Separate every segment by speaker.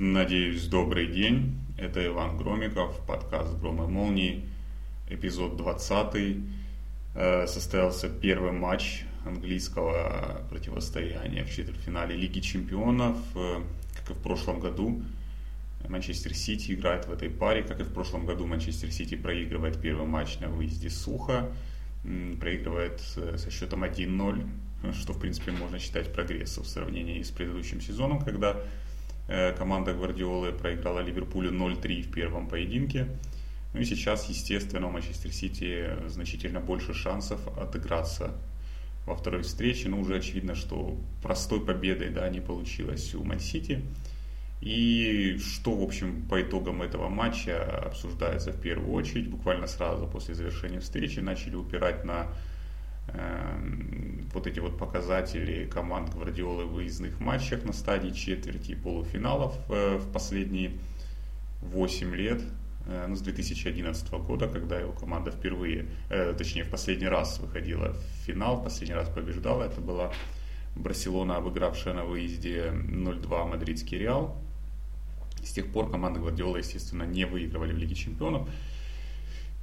Speaker 1: Надеюсь, добрый день. Это Иван Громиков, подкаст «Гром и молнии», эпизод 20. Э, состоялся первый матч английского противостояния в четвертьфинале Лиги Чемпионов. Э, как и в прошлом году, Манчестер Сити играет в этой паре. Как и в прошлом году, Манчестер Сити проигрывает первый матч на выезде сухо. Проигрывает э, со счетом 1-0 что, в принципе, можно считать прогрессом в сравнении с предыдущим сезоном, когда команда Гвардиолы проиграла Ливерпулю 0-3 в первом поединке. Ну и сейчас, естественно, у Манчестер Сити значительно больше шансов отыграться во второй встрече. Но уже очевидно, что простой победой да, не получилось у Ман-Сити. И что, в общем, по итогам этого матча обсуждается в первую очередь, буквально сразу после завершения встречи начали упирать на вот эти вот показатели команд Гвардиолы в выездных матчах на стадии четверти и полуфиналов э, в последние 8 лет, э, ну, с 2011 года, когда его команда впервые, э, точнее, в последний раз выходила в финал, в последний раз побеждала. Это была Барселона, обыгравшая на выезде 0-2 мадридский Реал. С тех пор команда Гвардиола, естественно, не выигрывали в Лиге Чемпионов.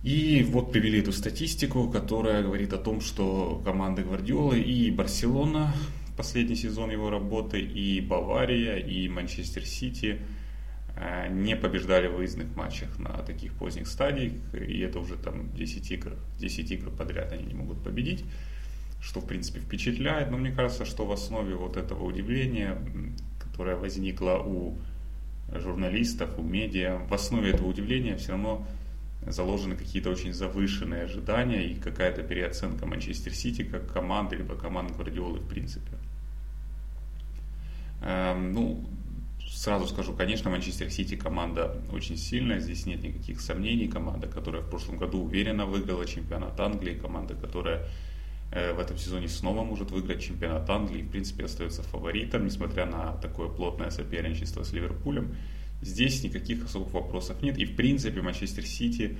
Speaker 1: И вот привели эту статистику, которая говорит о том, что команды Гвардиолы и Барселона, последний сезон его работы, и Бавария, и Манчестер Сити э, не побеждали в выездных матчах на таких поздних стадиях, и это уже там 10 игр, 10 игр подряд они не могут победить, что в принципе впечатляет, но мне кажется, что в основе вот этого удивления, которое возникло у журналистов, у медиа, в основе этого удивления все равно заложены какие-то очень завышенные ожидания и какая-то переоценка Манчестер Сити как команды, либо команд Гвардиолы в принципе. Эм, ну, сразу скажу, конечно, Манчестер Сити команда очень сильная, здесь нет никаких сомнений. Команда, которая в прошлом году уверенно выиграла чемпионат Англии, команда, которая э, в этом сезоне снова может выиграть чемпионат Англии, в принципе остается фаворитом, несмотря на такое плотное соперничество с Ливерпулем. Здесь никаких особых вопросов нет. И в принципе Манчестер Сити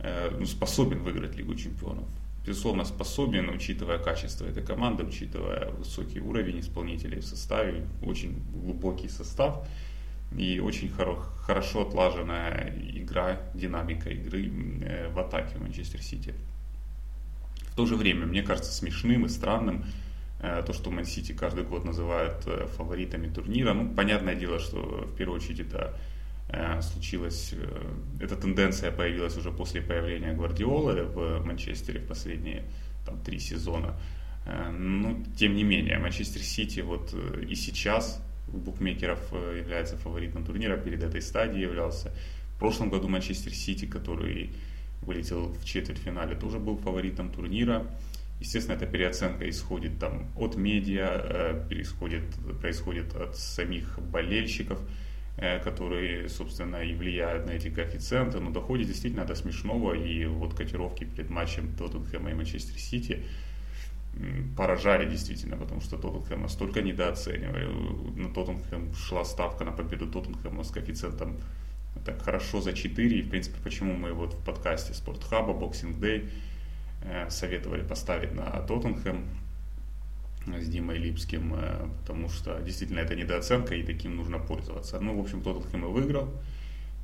Speaker 1: э, ну, способен выиграть Лигу Чемпионов. Безусловно, способен, учитывая качество этой команды, учитывая высокий уровень исполнителей в составе, очень глубокий состав и очень хоро- хорошо отлаженная игра, динамика игры э, в атаке Манчестер Сити. В то же время, мне кажется смешным и странным, то, что Ман-Сити каждый год называют э, фаворитами турнира. Ну, понятное дело, что в первую очередь это э, случилось, эта тенденция появилась уже после появления Гвардиолы в Манчестере в последние там, три сезона. Но, тем не менее, Манчестер Сити вот и сейчас у букмекеров является фаворитом турнира, перед этой стадией являлся. В прошлом году Манчестер Сити, который вылетел в четвертьфинале, тоже был фаворитом турнира. Естественно, эта переоценка исходит там, от медиа, э, происходит, происходит от самих болельщиков, э, которые, собственно, и влияют на эти коэффициенты, но доходит действительно до смешного, и вот котировки перед матчем Тоттенхэма и Манчестер Сити поражали действительно, потому что Тоттенхэм настолько недооценивали. На Тоттенхэм шла ставка на победу Тоттенхэма с коэффициентом так хорошо за 4, и, в принципе, почему мы вот в подкасте Спортхаба, Day Э, советовали поставить на Тоттенхэм с Димой Липским, э, потому что действительно это недооценка и таким нужно пользоваться. Ну, в общем, Тоттенхэм и выиграл.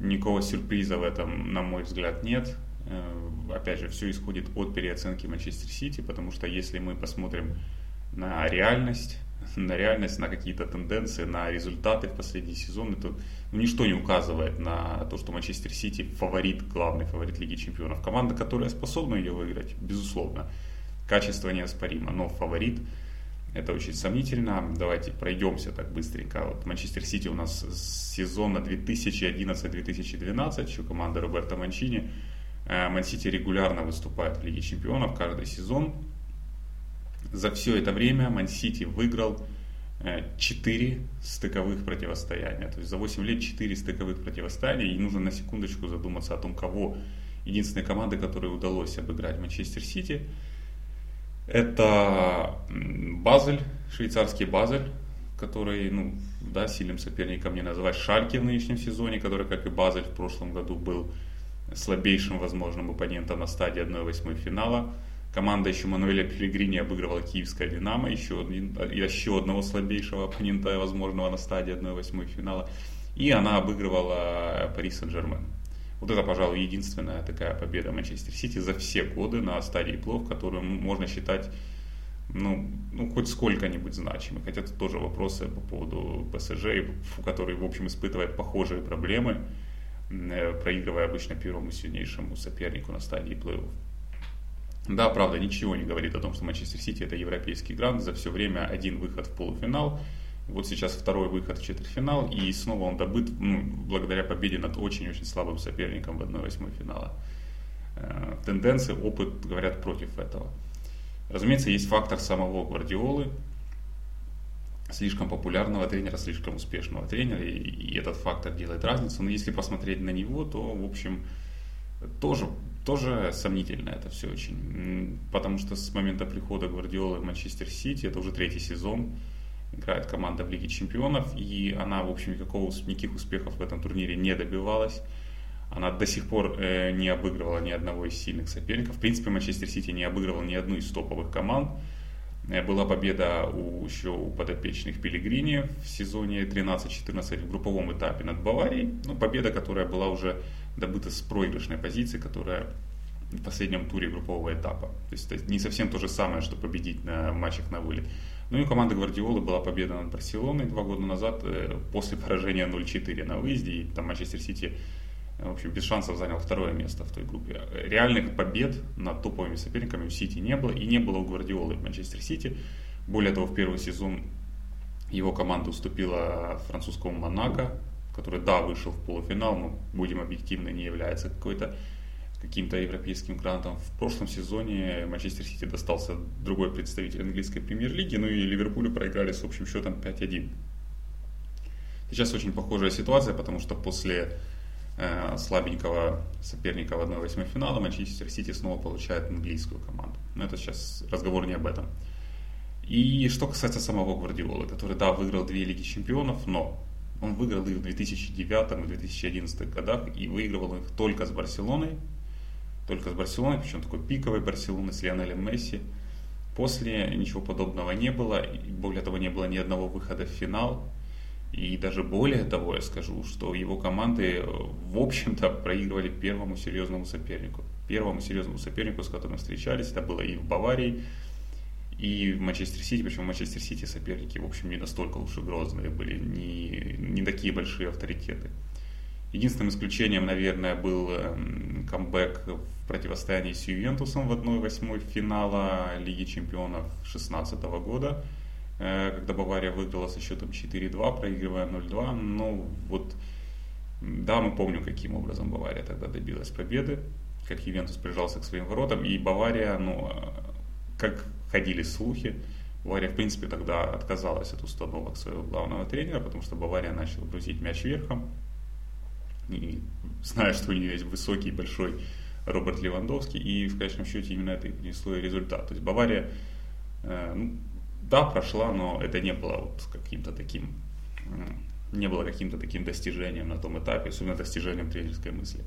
Speaker 1: Никакого сюрприза в этом, на мой взгляд, нет. Э, опять же, все исходит от переоценки Манчестер Сити, потому что если мы посмотрим на реальность, на реальность, на какие-то тенденции, на результаты в последние сезоны, то ну, ничто не указывает на то, что Манчестер Сити фаворит, главный фаворит Лиги Чемпионов. Команда, которая способна ее выиграть, безусловно. Качество неоспоримо, но фаворит это очень сомнительно. Давайте пройдемся так быстренько. Вот Манчестер Сити у нас с сезона 2011-2012, еще команда Роберта Манчини. Э, Мансити регулярно выступает в Лиге Чемпионов каждый сезон. За все это время Ман-Сити выиграл 4 э, стыковых противостояния. То есть за 8 лет 4 стыковых противостояния. И нужно на секундочку задуматься о том, кого единственной команды, которой удалось обыграть Манчестер Сити. Это Базель, швейцарский Базель, который, ну, да, сильным соперником не называть Шальки в нынешнем сезоне, который, как и Базель в прошлом году, был слабейшим возможным оппонентом на стадии 1-8 финала. Команда еще Мануэля Пелегрини обыгрывала киевская «Динамо», еще, еще одного слабейшего оппонента, возможного на стадии 1-8 финала. и она обыгрывала Пари Сен-Жермен. Вот это, пожалуй, единственная такая победа Манчестер Сити за все годы на стадии плов, которую можно считать ну, ну, хоть сколько-нибудь значимой. Хотя тут тоже вопросы по поводу ПСЖ, который, в общем, испытывает похожие проблемы, э, проигрывая обычно первому сильнейшему сопернику на стадии плей-офф. Да, правда, ничего не говорит о том, что Манчестер Сити это европейский грант. За все время один выход в полуфинал. Вот сейчас второй выход в четвертьфинал. И снова он добыт ну, благодаря победе над очень-очень слабым соперником в 1-8 финала. Э, тенденции, опыт говорят против этого. Разумеется, есть фактор самого Гвардиолы, слишком популярного тренера, слишком успешного тренера, и, и этот фактор делает разницу. Но если посмотреть на него, то, в общем, тоже, тоже сомнительно это все очень. Потому что с момента прихода Гвардиолы в Манчестер Сити, это уже третий сезон, играет команда в Лиге Чемпионов, и она, в общем, никакого, никаких успехов в этом турнире не добивалась. Она до сих пор э, не обыгрывала ни одного из сильных соперников. В принципе, Манчестер Сити не обыгрывал ни одну из топовых команд. Э, была победа у, еще у подопечных Пелигрини в сезоне 13-14 в групповом этапе над Баварией. Ну, победа, которая была уже добыта с проигрышной позиции, которая в последнем туре группового этапа. То есть это не совсем то же самое, что победить на матчах на вылет. Ну и у команды Гвардиолы была победа над Барселоной два года назад э, после поражения 0-4 на выезде. И там Манчестер Сити в общем, без шансов занял второе место в той группе. Реальных побед над топовыми соперниками у Сити не было, и не было у Гвардиолы в Манчестер Сити. Более того, в первый сезон его команда уступила французскому Монако, который, да, вышел в полуфинал, но, будем объективны, не является какой-то каким-то европейским грантом. В прошлом сезоне Манчестер Сити достался другой представитель английской премьер-лиги, ну и Ливерпулю проиграли с общим счетом 5-1. Сейчас очень похожая ситуация, потому что после Э, слабенького соперника в 1-8 финала, Манчестер Сити снова получает английскую команду. Но это сейчас разговор не об этом. И что касается самого Гвардиолы, который, да, выиграл две Лиги Чемпионов, но он выиграл их в 2009 и 2011 годах и выигрывал их только с Барселоной, только с Барселоной, причем такой пиковой Барселоны с Лионелем Месси. После ничего подобного не было, и более того, не было ни одного выхода в финал. И даже более того, я скажу, что его команды, э, в общем-то, проигрывали первому серьезному сопернику. Первому серьезному сопернику, с которым встречались, это было и в Баварии, и в Манчестер Сити, причем Манчестер Сити соперники, в общем, не настолько уж и грозные были, не, не такие большие авторитеты. Единственным исключением, наверное, был эм, камбэк в противостоянии с Ювентусом в 1-8 финала Лиги Чемпионов 2016 года, Э, когда Бавария выиграла со счетом 4-2, проигрывая 0-2. Ну, вот, да, мы помним, каким образом Бавария тогда добилась победы, как Ювентус прижался к своим воротам, и Бавария, ну, э, как ходили слухи, Бавария, в принципе, тогда отказалась от установок своего главного тренера, потому что Бавария начала грузить мяч верхом, и зная, что у нее есть высокий, большой Роберт Левандовский, и в конечном счете именно это и принесло результат. То есть Бавария, э, ну, да, прошла, но это не было вот каким-то таким, не было каким-то таким достижением на том этапе, особенно достижением тренерской мысли.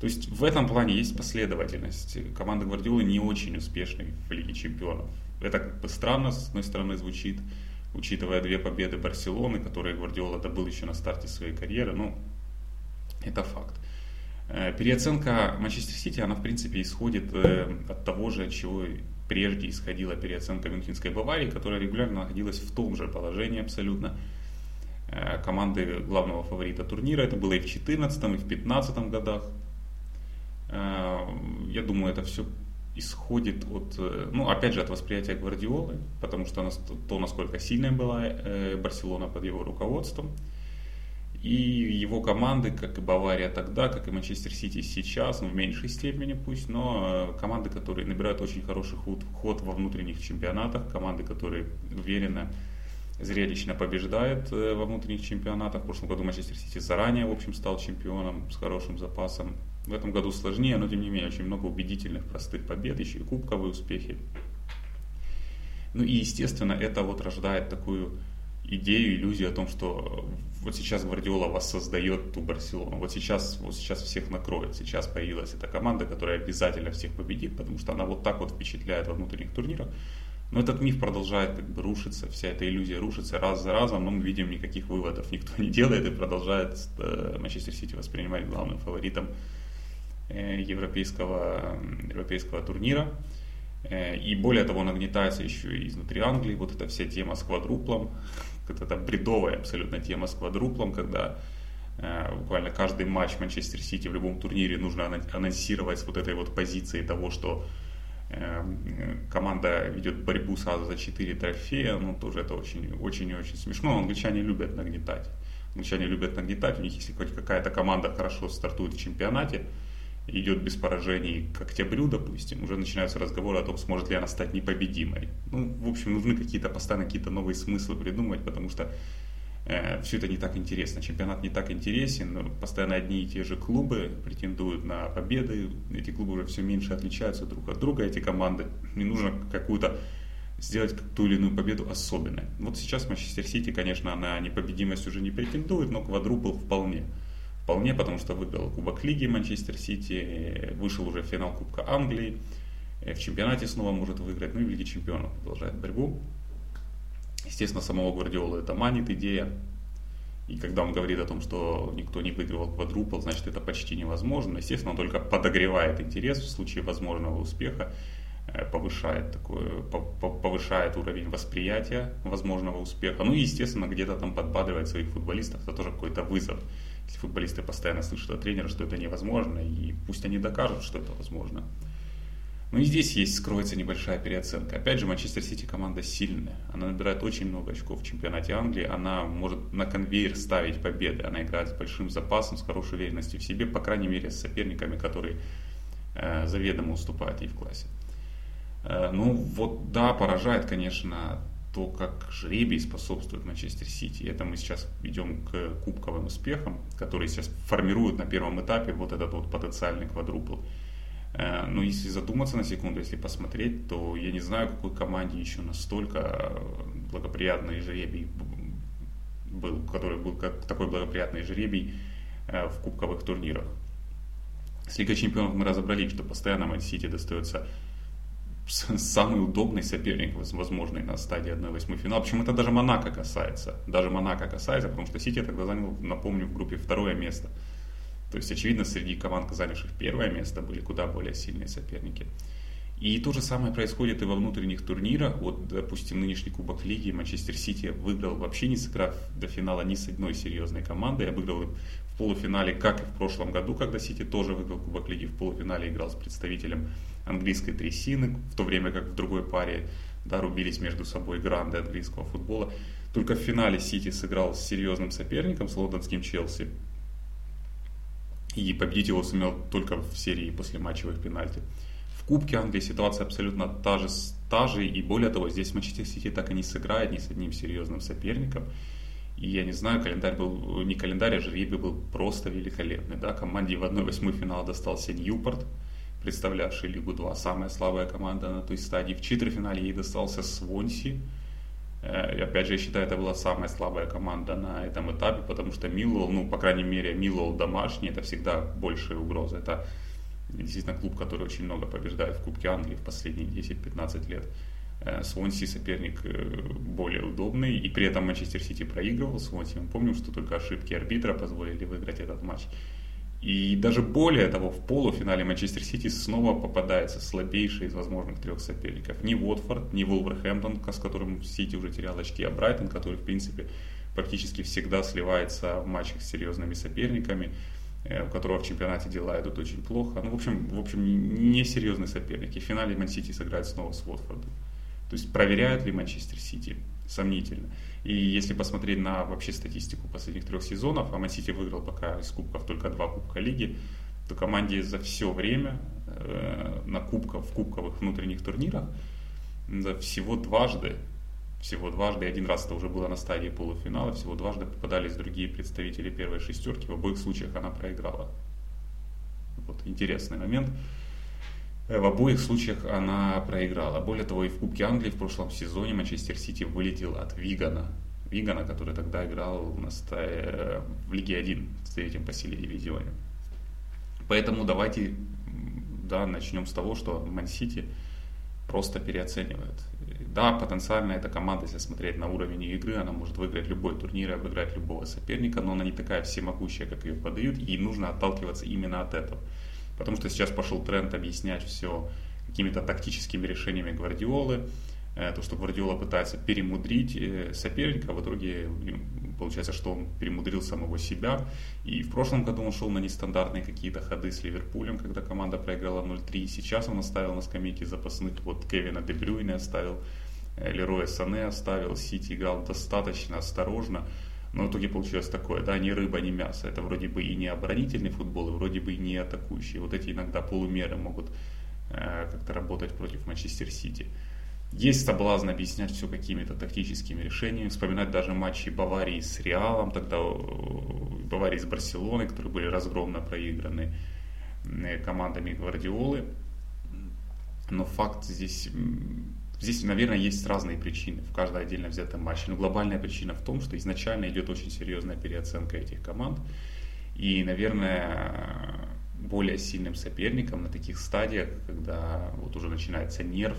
Speaker 1: То есть в этом плане есть последовательность. Команда Гвардиолы не очень успешной в Лиге Чемпионов. Это как бы странно, с одной стороны, звучит, учитывая две победы Барселоны, которые Гвардиола добыл еще на старте своей карьеры, ну, это факт. Э, переоценка Манчестер Сити, она в принципе исходит э, от того же, чего прежде исходила переоценка Мюнхенской Баварии, которая регулярно находилась в том же положении абсолютно э, команды главного фаворита турнира. Это было и в 2014, и в 2015 годах. Э, я думаю, это все исходит от, э, ну, опять же, от восприятия Гвардиолы, потому что то, насколько сильной была Барселона под его руководством – и его команды, как и Бавария тогда, как и Манчестер Сити сейчас, ну в меньшей степени пусть, но э, команды, которые набирают очень хороший ход, ход во внутренних чемпионатах, команды, которые уверенно, зрелищно побеждают э, во внутренних чемпионатах. В прошлом году Манчестер Сити заранее, в общем, стал чемпионом с хорошим запасом. В этом году сложнее, но тем не менее очень много убедительных, простых побед, еще и кубковые успехи. Ну и, естественно, это вот рождает такую идею, иллюзию о том, что вот сейчас Гвардиола вас создает ту Барселону, вот сейчас, вот сейчас всех накроет, сейчас появилась эта команда, которая обязательно всех победит, потому что она вот так вот впечатляет во внутренних турнирах. Но этот миф продолжает как бы рушиться, вся эта иллюзия рушится раз за разом, но мы видим никаких выводов никто не делает и продолжает э, Манчестер Сити воспринимать главным фаворитом европейского, европейского турнира. Э, и более того, нагнетается еще и изнутри Англии вот эта вся тема с квадруплом, вот эта бредовая абсолютно тема с квадруплом, когда буквально каждый матч Манчестер Сити в любом турнире нужно анонсировать с вот этой вот позиции того, что команда ведет борьбу сразу за 4 трофея, ну тоже это очень, очень очень смешно. Англичане любят нагнетать. Англичане любят нагнетать. У них, если хоть какая-то команда хорошо стартует в чемпионате, идет без поражений к октябрю, допустим, уже начинаются разговоры о том, сможет ли она стать непобедимой. Ну, в общем, нужны какие-то постоянно какие-то новые смыслы придумывать, потому что Э, все это не так интересно, чемпионат не так интересен, постоянно одни и те же клубы претендуют на победы, эти клубы уже все меньше отличаются друг от друга, эти команды, не нужно какую-то сделать ту или иную победу особенной. Вот сейчас Манчестер Сити, конечно, на непобедимость уже не претендует, но квадрупл вполне. Вполне, потому что выиграл Кубок Лиги Манчестер Сити, вышел уже в финал Кубка Англии, э, в чемпионате снова может выиграть, ну и в Лиге Чемпионов продолжает борьбу. Естественно, самого Гвардиолы это манит идея. И когда он говорит о том, что никто не выигрывал квадрупл, значит это почти невозможно. Естественно, он только подогревает интерес в случае возможного успеха, э, повышает, такое, повышает уровень восприятия возможного успеха. Ну и, естественно, где-то там подбадривает своих футболистов. Это тоже какой-то вызов. Футболисты постоянно слышат от тренера, что это невозможно, и пусть они докажут, что это возможно. Ну и здесь есть, скроется небольшая переоценка. Опять же, Манчестер Сити команда сильная. Она набирает очень много очков в чемпионате Англии. Она может на конвейер ставить победы. Она играет с большим запасом, с хорошей уверенностью в себе, по крайней мере, с соперниками, которые э, заведомо уступают ей в классе. Э, ну вот да, поражает, конечно, то, как жребий способствует Манчестер Сити. Это мы сейчас идем к кубковым успехам, которые сейчас формируют на первом этапе вот этот вот потенциальный квадрупл. Э, но если задуматься на секунду, если посмотреть, то я не знаю, какой команде еще настолько благоприятный жребий был, который был как такой благоприятный жребий э, в кубковых турнирах. С Лигой Чемпионов мы разобрались, что постоянно Ман Сити достается самый удобный соперник, возможный на стадии 1-8 финала. Почему это даже Монако касается. Даже Монако касается, потому что Сити тогда занял, напомню, в группе второе место. То есть, очевидно, среди команд, занявших первое место, были куда более сильные соперники. И то же самое происходит и во внутренних турнирах. Вот, допустим, нынешний Кубок Лиги Манчестер Сити выиграл вообще не сыграв до финала ни с одной серьезной командой. Я выиграл в полуфинале, как и в прошлом году, когда Сити тоже выиграл Кубок Лиги. В полуфинале играл с представителем английской трясины, в то время как в другой паре да, рубились между собой гранды английского футбола. Только в финале Сити сыграл с серьезным соперником, с лондонским Челси. И победить его сумел только в серии после матчевых пенальти. Кубке Англии ситуация абсолютно та же, та же. И более того, здесь Манчестер Сити так и не сыграет ни с одним серьезным соперником. И я не знаю, календарь был, не календарь, а жребий был просто великолепный. Да? Команде в 1-8 финала достался Ньюпорт, представлявший Лигу 2, самая слабая команда на той стадии. В четвертьфинале ей достался Свонси, Э, и опять же, я считаю, это была самая слабая команда на этом этапе, потому что Миллуэлл, ну, по крайней мере, Миллуэлл домашний, это всегда большая угроза. Это действительно клуб, который очень много побеждает в Кубке Англии в последние 10-15 лет. Э, Свонси соперник э, более удобный, и при этом Манчестер Сити проигрывал Свонси. Мы помним, что только ошибки арбитра позволили выиграть этот матч. И даже более того, в полуфинале Манчестер Сити снова попадается слабейший из возможных трех соперников. Не Уотфорд, не Вулверхэмптон, с которым Сити уже терял очки, а Брайтон, который, в принципе, практически всегда сливается в матчах с серьезными соперниками, э, у которого в чемпионате дела идут очень плохо. Ну, в общем, в общем не серьезный соперник. И в финале Ман Сити сыграет снова с Уотфордом. То есть проверяют ли Манчестер Сити? Сомнительно. И если посмотреть на вообще статистику последних трех сезонов, а Ман Сити выиграл пока из кубков только два кубка лиги, то команде за все время э, на кубках, в кубковых внутренних турнирах да, всего дважды, всего дважды, один раз это уже было на стадии полуфинала, всего дважды попадались другие представители первой шестерки, в обоих случаях она проиграла. Вот интересный момент. В обоих случаях она проиграла. Более того, и в Кубке Англии в прошлом сезоне Манчестер Сити вылетел от Вигана. Вигана, который тогда играл на стае, в Лиге 1 в третьем по силе дивизионе. Поэтому давайте да, начнем с того, что Ман Сити просто переоценивает. Да, потенциально эта команда, если смотреть на уровень игры, она может выиграть любой турнир и обыграть любого соперника, но она не такая всемогущая, как ее подают, и нужно отталкиваться именно от этого. Потому что сейчас пошел тренд объяснять все какими-то тактическими решениями Гвардиолы, то, что Гвардиола пытается перемудрить э, соперника, в итоге получается, что он перемудрил самого себя. И в прошлом году он шел на нестандартные какие-то ходы с Ливерпулем, когда команда проиграла 0-3. Сейчас он оставил на скамейке запасных, вот Кевина Дебрюйна оставил, э, Лероя Сане оставил, Сити играл достаточно осторожно. Но в итоге получилось такое, да, ни рыба, ни мясо. Это вроде бы и не оборонительный футбол, и вроде бы и не атакующий. Вот эти иногда полумеры могут э, как-то работать против Манчестер Сити. Есть соблазн объяснять все какими-то тактическими решениями, вспоминать даже матчи Баварии с Реалом, тогда Баварии с Барселоной, которые были разгромно проиграны э, командами Гвардиолы. Но факт здесь, здесь, наверное, есть разные причины в каждой отдельно взятом матче. Но глобальная причина в том, что изначально идет очень серьезная переоценка этих команд. И, наверное, более сильным соперником на таких стадиях, когда вот уже начинается нерв,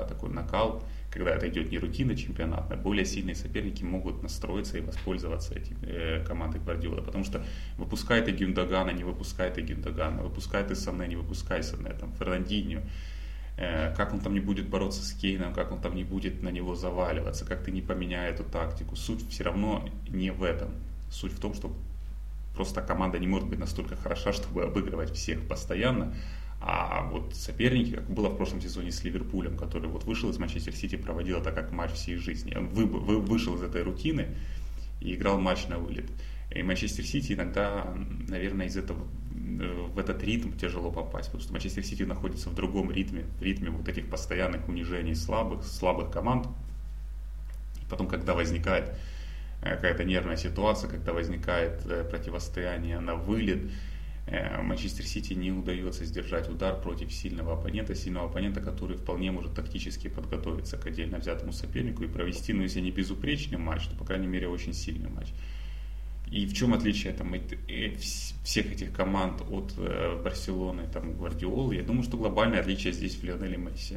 Speaker 1: да, такой накал, когда это идет не рутина чемпионатная, более сильные соперники могут настроиться и воспользоваться этим э, командой Гвардиола, потому что выпускает и Гюндагана, не выпускает и Гюндагана, выпускает и Сане, не выпускает Сане, там, Фернандинho, э, как он там не будет бороться с Кейном, как он там не будет на него заваливаться, как ты не поменяй эту тактику. Суть все равно не в этом. Суть в том, что просто команда не может быть настолько хороша, чтобы обыгрывать всех постоянно, а вот соперники, как было в прошлом сезоне с Ливерпулем, который вот вышел из Манчестер Сити, проводил это как матч всей жизни. Он вы, вы, вышел из этой рутины и играл матч на вылет. И Манчестер Сити иногда, наверное, из этого в этот ритм тяжело попасть, потому что Манчестер Сити находится в другом ритме, в ритме вот этих постоянных унижений слабых, слабых команд. И потом, когда возникает э, какая-то нервная ситуация, когда возникает э, противостояние на вылет, Манчестер Сити не удается сдержать удар против сильного оппонента, сильного оппонента, который вполне может тактически подготовиться к отдельно взятому сопернику и провести, ну если не безупречный матч, то по крайней мере очень сильный матч. И в чем отличие там, э, всех этих команд от э, Барселоны, там, Гвардиолы? Я думаю, что глобальное отличие здесь в Лионеле Месси.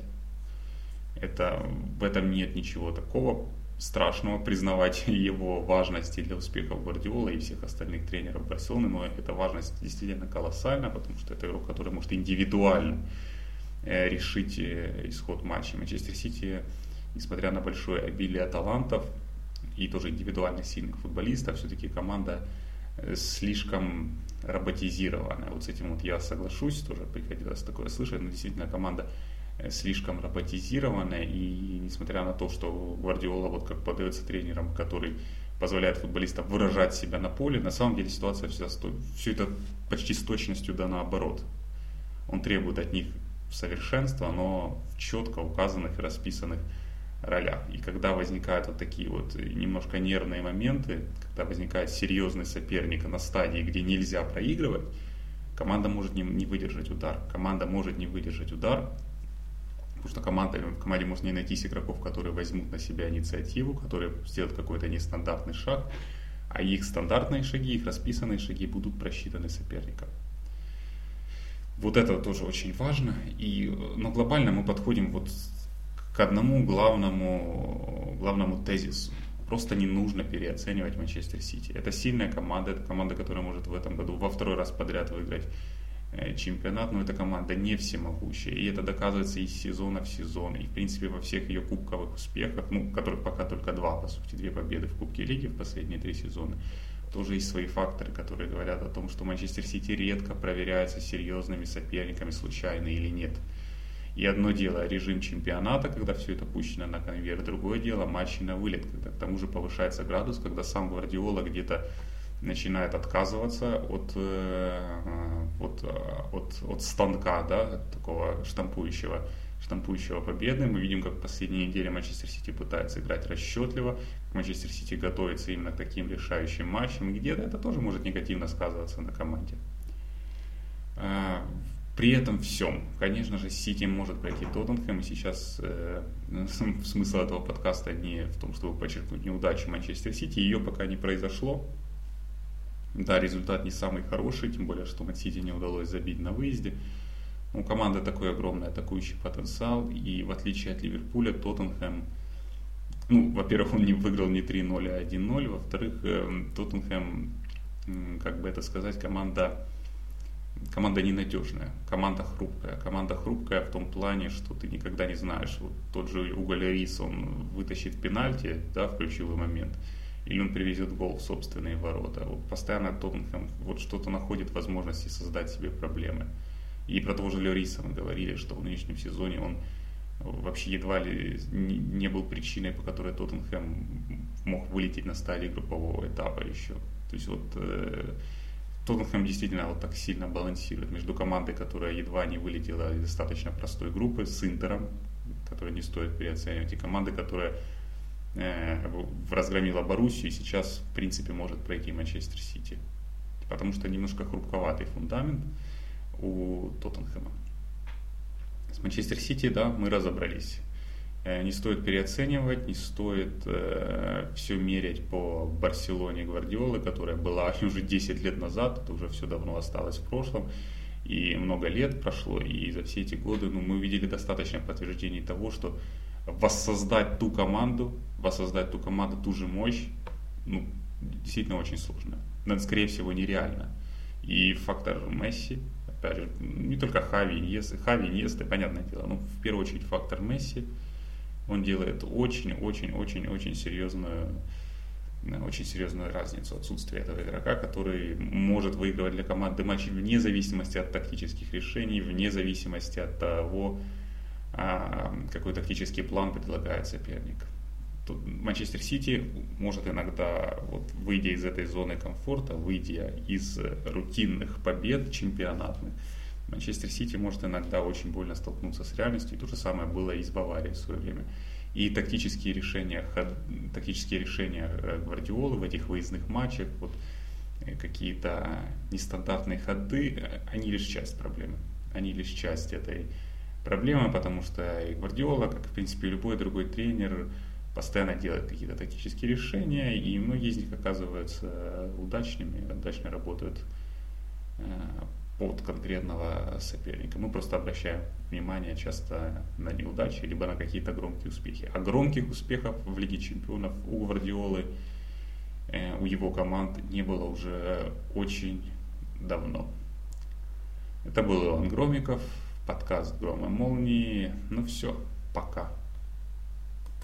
Speaker 1: Это, в этом нет ничего такого страшного признавать его важности для успехов Гвардиола и всех остальных тренеров Барселоны, но эта важность действительно колоссальна, потому что это игрок, который может индивидуально э, решить э, исход матча. Манчестер Сити, несмотря на большое обилие талантов и тоже индивидуально сильных футболистов, все-таки команда э, слишком роботизированная. Вот с этим вот я соглашусь, тоже приходилось такое слышать, но действительно команда слишком роботизировано, и несмотря на то, что Гвардиола вот как подается тренером, который позволяет футболистам выражать себя на поле, на самом деле ситуация вся, все это почти с точностью да наоборот. Он требует от них совершенства, но в четко указанных и расписанных ролях. И когда возникают вот такие вот немножко нервные моменты, когда возникает серьезный соперник на стадии, где нельзя проигрывать, команда может не, не выдержать удар. Команда может не выдержать удар, Потому что команда, команде может не найтись игроков, которые возьмут на себя инициативу, которые сделают какой-то нестандартный шаг, а их стандартные шаги, их расписанные шаги будут просчитаны соперником. Вот это тоже очень важно. И, но глобально мы подходим вот к одному главному, главному тезису. Просто не нужно переоценивать Манчестер Сити. Это сильная команда, это команда, которая может в этом году во второй раз подряд выиграть чемпионат, но эта команда не всемогущая. И это доказывается из сезона в сезон. И, в принципе, во всех ее кубковых успехах, ну, которых пока только два, по сути, две победы в Кубке Лиги в последние три сезона, тоже есть свои факторы, которые говорят о том, что Манчестер Сити редко проверяется серьезными соперниками, случайно или нет. И одно дело режим чемпионата, когда все это пущено на конвейер, другое дело матчи на вылет, когда к тому же повышается градус, когда сам Гвардиола где-то начинает отказываться от, э, от, от, от станка, да, такого штампующего, штампующего победы. Мы видим, как в последние недели Манчестер Сити пытается играть расчетливо, Манчестер Сити готовится именно к таким решающим матчам, где-то это тоже может негативно сказываться на команде. При этом всем, конечно же, Сити может пройти Тоттенхэм, и сейчас э, смысл этого подкаста не в том, чтобы подчеркнуть неудачу Манчестер Сити, ее пока не произошло, да, результат не самый хороший, тем более, что Мансити не удалось забить на выезде. У команды такой огромный атакующий потенциал, и в отличие от Ливерпуля, Тоттенхэм, ну, во-первых, он не выиграл не 3-0, а 1-0, во-вторых, э, Тоттенхэм, как бы это сказать, команда команда ненадежная, команда хрупкая. Команда хрупкая в том плане, что ты никогда не знаешь, вот тот же Уголь Рис, он вытащит пенальти да, в ключевой момент, или он привезет гол в собственные ворота. Вот постоянно Тоттенхэм вот что-то находит возможности создать себе проблемы. И про того же Лериса мы говорили, что в нынешнем сезоне он вообще едва ли не был причиной, по которой Тоттенхэм мог вылететь на стадии группового этапа еще. То есть вот э, Тоттенхэм действительно вот так сильно балансирует между командой, которая едва не вылетела из достаточно простой группы, с Интером, которая не стоит переоценивать, и командой, которая разгромила Боруссию и сейчас, в принципе, может пройти Манчестер Сити. Потому что немножко хрупковатый фундамент у Тоттенхэма. С Манчестер Сити, да, мы разобрались. Э, не стоит переоценивать, не стоит э, все мерять по Барселоне Гвардиолы, которая была уже 10 лет назад, это уже все давно осталось в прошлом, и много лет прошло, и за все эти годы ну, мы увидели достаточно подтверждений того, что воссоздать ту команду, воссоздать ту команду, ту же мощь, ну, действительно очень сложно. Но скорее всего, нереально. И фактор Месси, опять же, не только Хави, Иньеста, Хави, Иньеста, понятное дело, но в первую очередь фактор Месси – он делает очень-очень-очень-очень серьезную очень серьезную разницу отсутствие этого игрока, который может выигрывать для команды матчи вне зависимости от тактических решений, вне зависимости от того, какой тактический план предлагает соперник. Тут Манчестер Сити может иногда, вот, выйдя из этой зоны комфорта, выйдя из рутинных побед чемпионатных, Манчестер Сити может иногда очень больно столкнуться с реальностью, и то же самое было и с Баварией в свое время. И тактические решения, тактические решения э, Гвардиолы в этих выездных матчах, вот, э, какие-то нестандартные ходы, э, они лишь часть проблемы. Они лишь часть этой проблемы, потому что и Гвардиола, как в принципе любой другой тренер, постоянно делает какие-то тактические решения, и многие из них оказываются удачными, удачно работают от конкретного соперника. Мы просто обращаем внимание часто на неудачи, либо на какие-то громкие успехи. А громких успехов в Лиге Чемпионов у Гвардиолы, э, у его команд не было уже очень давно. Это был Иван Громиков, подкаст «Гром и молнии». Ну все, пока.